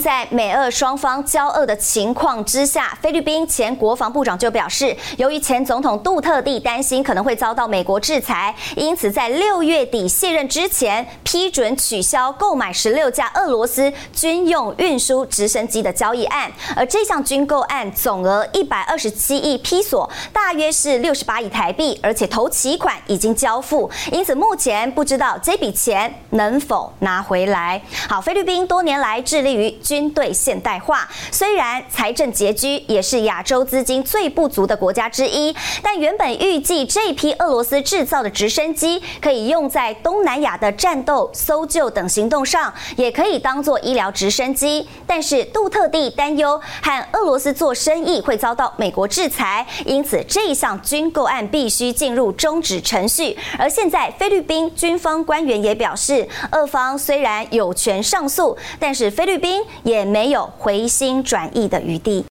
在美俄双方交恶的情况之下，菲律宾前国防部长就表示，由于前总统杜特地担心可能会遭到美国制裁，因此在六月底卸任之前，批准取消购买十六架俄罗斯军用运输直升机的交易案。而这项军购案总额一百二十七亿披索，大约是六十八亿台币，而且头期款已经交付，因此目前不知道这笔钱能否拿回来。好，菲律宾多年来致力于。军队现代化虽然财政拮据，也是亚洲资金最不足的国家之一，但原本预计这批俄罗斯制造的直升机可以用在东南亚的战斗、搜救等行动上，也可以当做医疗直升机。但是杜特地担忧和俄罗斯做生意会遭到美国制裁，因此这一项军购案必须进入终止程序。而现在菲律宾军方官员也表示，俄方虽然有权上诉，但是菲律宾。也没有回心转意的余地。